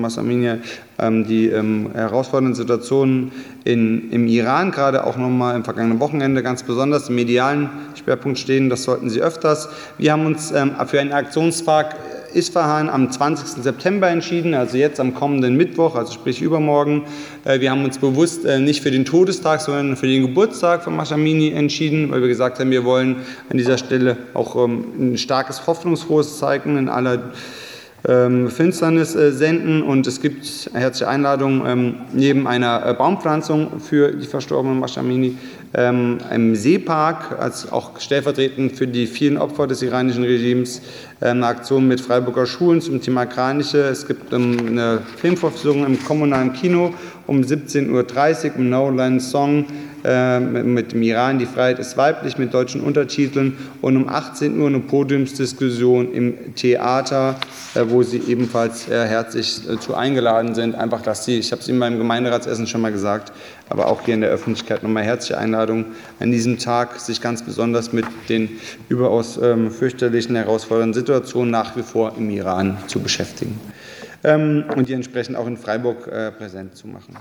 Massamini ähm, die ähm, herausfordernden Situationen in, im Iran, gerade auch nochmal im vergangenen Wochenende ganz besonders im medialen Schwerpunkt stehen. Das sollten Sie öfters. Wir haben uns ähm, für einen Aktionstag Isfahan am 20. September entschieden, also jetzt am kommenden Mittwoch, also sprich übermorgen. Äh, wir haben uns bewusst äh, nicht für den Todestag, sondern für den Geburtstag von Mashamini entschieden, weil wir gesagt haben, wir wollen an dieser Stelle auch ein starkes, hoffnungsfrohes Zeichen in aller Finsternis äh, senden und es gibt herzliche Einladung ähm, neben einer Baumpflanzung für die verstorbenen Mashamini ähm, im Seepark, als auch stellvertretend für die vielen Opfer des iranischen Regimes, äh, eine Aktion mit Freiburger Schulen zum Thema Kranische. Es gibt ähm, eine Filmvorführung im kommunalen Kino um 17.30 Uhr im No Land Song äh, mit dem Iran, die Freiheit ist weiblich, mit deutschen Untertiteln und um 18 Uhr eine Podiumsdiskussion im Theater, äh, wo Sie ebenfalls äh, herzlich zu eingeladen sind. Einfach, dass Sie, ich habe es Ihnen beim Gemeinderatsessen schon mal gesagt, aber auch hier in der Öffentlichkeit nochmal herzliche Einladung, an diesem Tag sich ganz besonders mit den überaus ähm, fürchterlichen, herausfordernden Situationen nach wie vor im Iran zu beschäftigen ähm, und die entsprechend auch in Freiburg präsent zu machen.